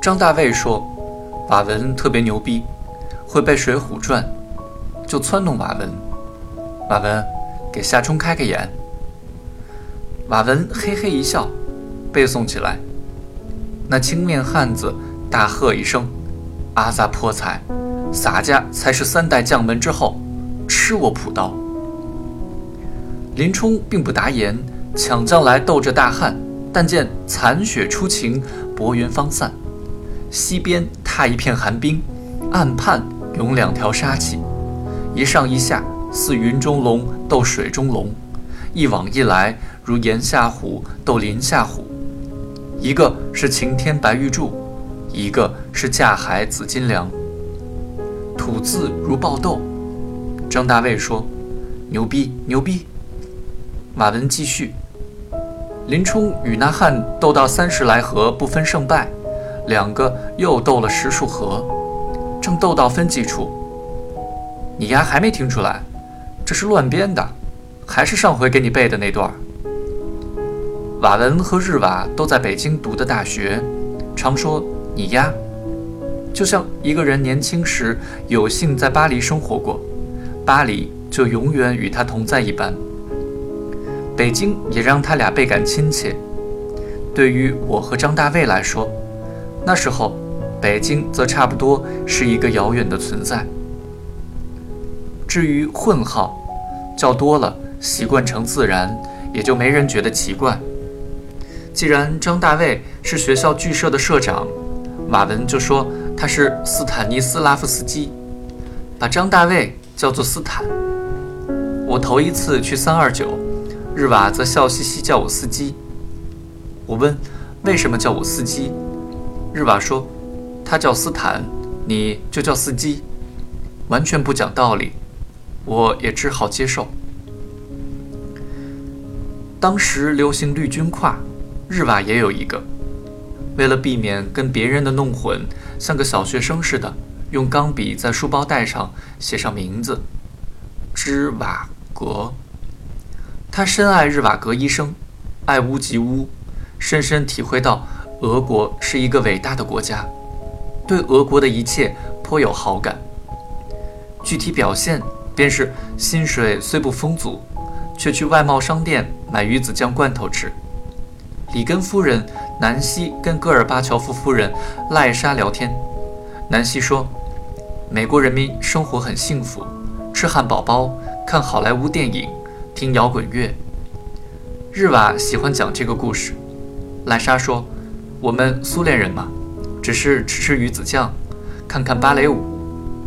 张大卫说，瓦文特别牛逼，会背《水浒传》，就撺弄瓦文。瓦文，给夏冲开个眼。瓦文嘿嘿一笑，背诵起来。那青面汉子大喝一声：“阿萨泼财，洒家才是三代将门之后，吃我朴刀！”林冲并不答言，抢将来斗着大汉。但见残雪初晴，薄云方散，西边踏一片寒冰，岸畔涌两条杀气，一上一下似云中龙斗水中龙，一往一来如岩下虎斗林下虎。一个是擎天白玉柱，一个是架海紫金梁。吐字如爆豆。张大卫说：“牛逼，牛逼！”马文继续。林冲与那汉斗到三十来合，不分胜败，两个又斗了十数合，正斗到分际处，你丫还没听出来？这是乱编的，还是上回给你背的那段？瓦文和日瓦都在北京读的大学，常说你丫，就像一个人年轻时有幸在巴黎生活过，巴黎就永远与他同在一般。北京也让他俩倍感亲切。对于我和张大卫来说，那时候北京则差不多是一个遥远的存在。至于混号，叫多了习惯成自然，也就没人觉得奇怪。既然张大卫是学校剧社的社长，马文就说他是斯坦尼斯拉夫斯基，把张大卫叫做斯坦。我头一次去三二九。日瓦则笑嘻嘻叫我司机。我问：“为什么叫我司机？”日瓦说：“他叫斯坦，你就叫司机，完全不讲道理。”我也只好接受。当时流行绿军挎，日瓦也有一个。为了避免跟别人的弄混，像个小学生似的，用钢笔在书包带上写上名字：芝瓦格。他深爱日瓦格医生，爱屋及乌，深深体会到俄国是一个伟大的国家，对俄国的一切颇有好感。具体表现便是薪水虽不丰足，却去外贸商店买鱼子酱罐头吃。里根夫人南希跟戈尔巴乔夫夫人赖莎聊天，南希说：“美国人民生活很幸福，吃汉堡包，看好莱坞电影。”听摇滚乐，日瓦喜欢讲这个故事。赖莎说：“我们苏联人嘛，只是吃吃鱼子酱，看看芭蕾舞，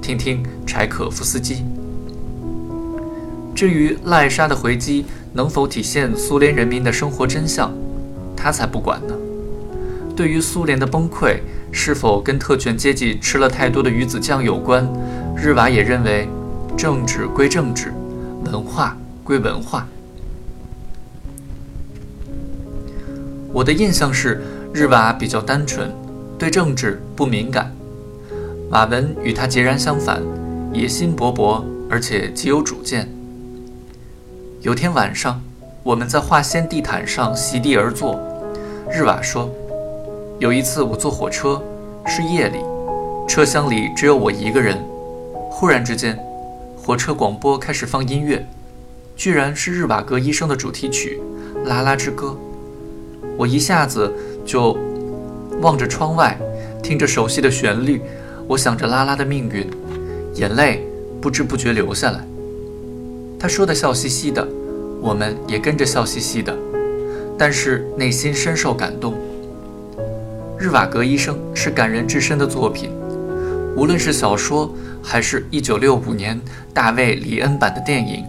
听听柴可夫斯基。”至于赖莎的回击能否体现苏联人民的生活真相，他才不管呢。对于苏联的崩溃是否跟特权阶级吃了太多的鱼子酱有关，日瓦也认为，政治归政治，文化。归文化。我的印象是日瓦比较单纯，对政治不敏感。马文与他截然相反，野心勃勃，而且极有主见。有天晚上，我们在化纤地毯上席地而坐。日瓦说：“有一次我坐火车，是夜里，车厢里只有我一个人。忽然之间，火车广播开始放音乐。”居然是日瓦格医生的主题曲《拉拉之歌》，我一下子就望着窗外，听着熟悉的旋律，我想着拉拉的命运，眼泪不知不觉流下来。他说的笑嘻嘻的，我们也跟着笑嘻嘻的，但是内心深受感动。日瓦格医生是感人至深的作品，无论是小说，还是一九六五年大卫·里恩版的电影。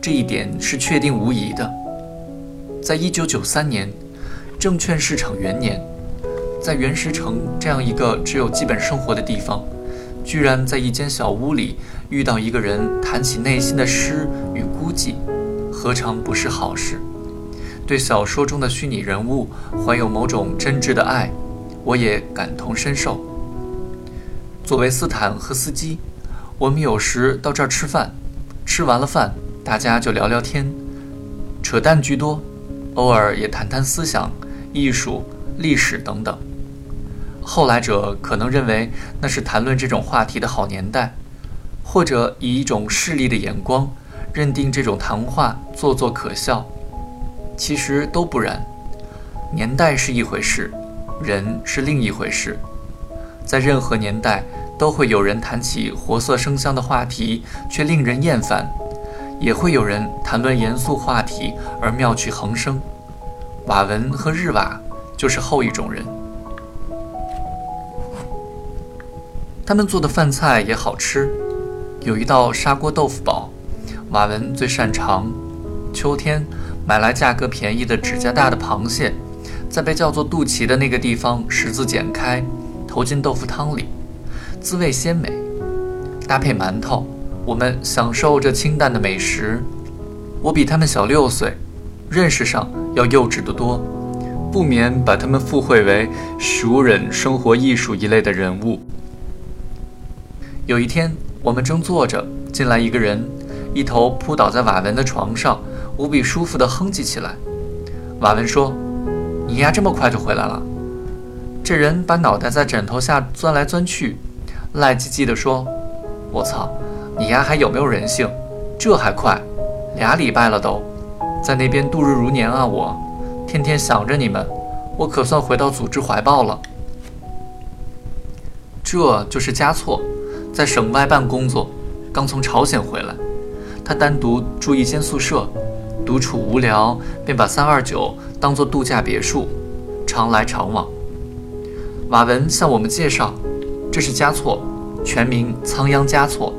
这一点是确定无疑的。在一九九三年，证券市场元年，在原石城这样一个只有基本生活的地方，居然在一间小屋里遇到一个人谈起内心的诗与孤寂，何尝不是好事？对小说中的虚拟人物怀有某种真挚的爱，我也感同身受。作为斯坦和司机，我们有时到这儿吃饭，吃完了饭。大家就聊聊天，扯淡居多，偶尔也谈谈思想、艺术、历史等等。后来者可能认为那是谈论这种话题的好年代，或者以一种势利的眼光认定这种谈话做作可笑。其实都不然，年代是一回事，人是另一回事。在任何年代，都会有人谈起活色生香的话题，却令人厌烦；也会有人谈论严肃话题而妙趣横生。瓦文和日瓦就是后一种人。他们做的饭菜也好吃，有一道砂锅豆腐煲，瓦文最擅长。秋天买来价格便宜的指甲大的螃蟹，在被叫做肚脐的那个地方十字剪开，投进豆腐汤里，滋味鲜美。搭配馒头，我们享受这清淡的美食。我比他们小六岁，认识上要幼稚得多，不免把他们附会为熟人生活艺术一类的人物。有一天，我们正坐着，进来一个人，一头扑倒在瓦文的床上，无比舒服地哼唧起来。瓦文说：“你呀，这么快就回来了？”这人把脑袋在枕头下钻来钻去，赖唧唧地说：“我操，你丫还有没有人性？这还快？俩礼拜了都，在那边度日如年啊！我天天想着你们，我可算回到组织怀抱了。”这就是加措。在省外办工作，刚从朝鲜回来，他单独住一间宿舍，独处无聊，便把三二九当做度假别墅，常来常往。瓦文向我们介绍，这是加措，全名仓央嘉措。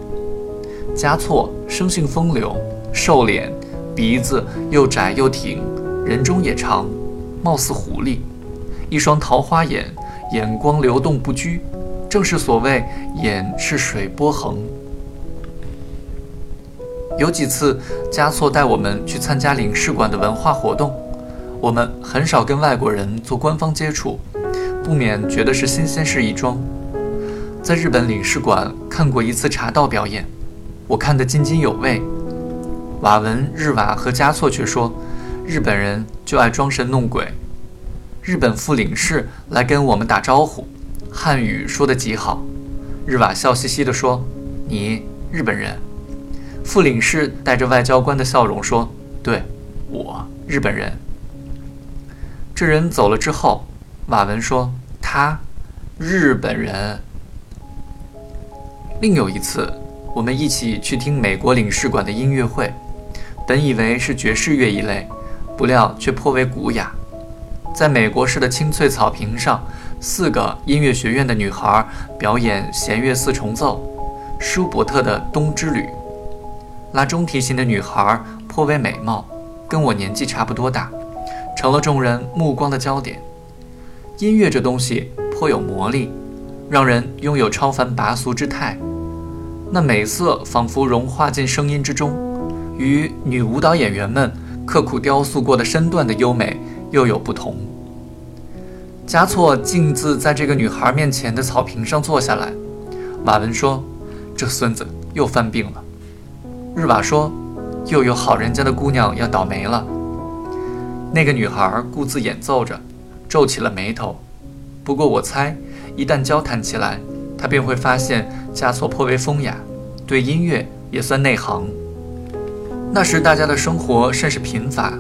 嘉措生性风流，瘦脸，鼻子又窄又挺，人中也长，貌似狐狸，一双桃花眼，眼光流动不拘。正是所谓“眼是水波横”。有几次，加措带我们去参加领事馆的文化活动，我们很少跟外国人做官方接触，不免觉得是新鲜事一桩。在日本领事馆看过一次茶道表演，我看得津津有味。瓦文、日瓦和加措却说，日本人就爱装神弄鬼。日本副领事来跟我们打招呼。汉语说得极好，日瓦笑嘻嘻地说：“你日本人。”副领事带着外交官的笑容说：“对，我日本人。”这人走了之后，瓦文说：“他日本人。”另有一次，我们一起去听美国领事馆的音乐会，本以为是爵士乐一类，不料却颇为古雅。在美国式的青翠草坪上。四个音乐学院的女孩表演弦乐四重奏，舒伯特的《冬之旅》。拉中提琴的女孩颇为美貌，跟我年纪差不多大，成了众人目光的焦点。音乐这东西颇有魔力，让人拥有超凡拔俗之态。那美色仿佛融化进声音之中，与女舞蹈演员们刻苦雕塑过的身段的优美又有不同。加措径自在这个女孩面前的草坪上坐下来。瓦文说：“这孙子又犯病了。”日瓦说：“又有好人家的姑娘要倒霉了。”那个女孩故自演奏着，皱起了眉头。不过我猜，一旦交谈起来，她便会发现加措颇为风雅，对音乐也算内行。那时大家的生活甚是贫乏，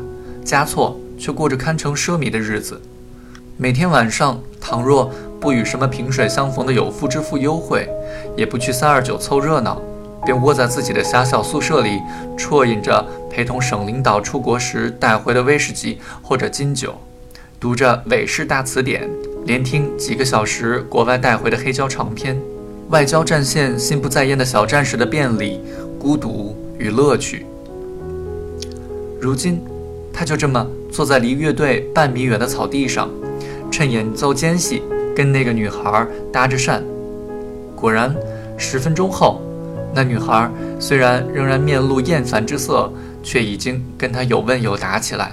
加措却过着堪称奢靡的日子。每天晚上，倘若不与什么萍水相逢的有妇之夫幽会，也不去三二九凑热闹，便窝在自己的狭小宿舍里，啜饮着陪同省领导出国时带回的威士忌或者金酒，读着韦氏大词典，连听几个小时国外带回的黑胶唱片，外交战线心不在焉的小战士的便利、孤独与乐趣。如今，他就这么坐在离乐队半米远的草地上。趁演奏间隙，跟那个女孩搭着讪。果然，十分钟后，那女孩虽然仍然面露厌烦之色，却已经跟他有问有答起来。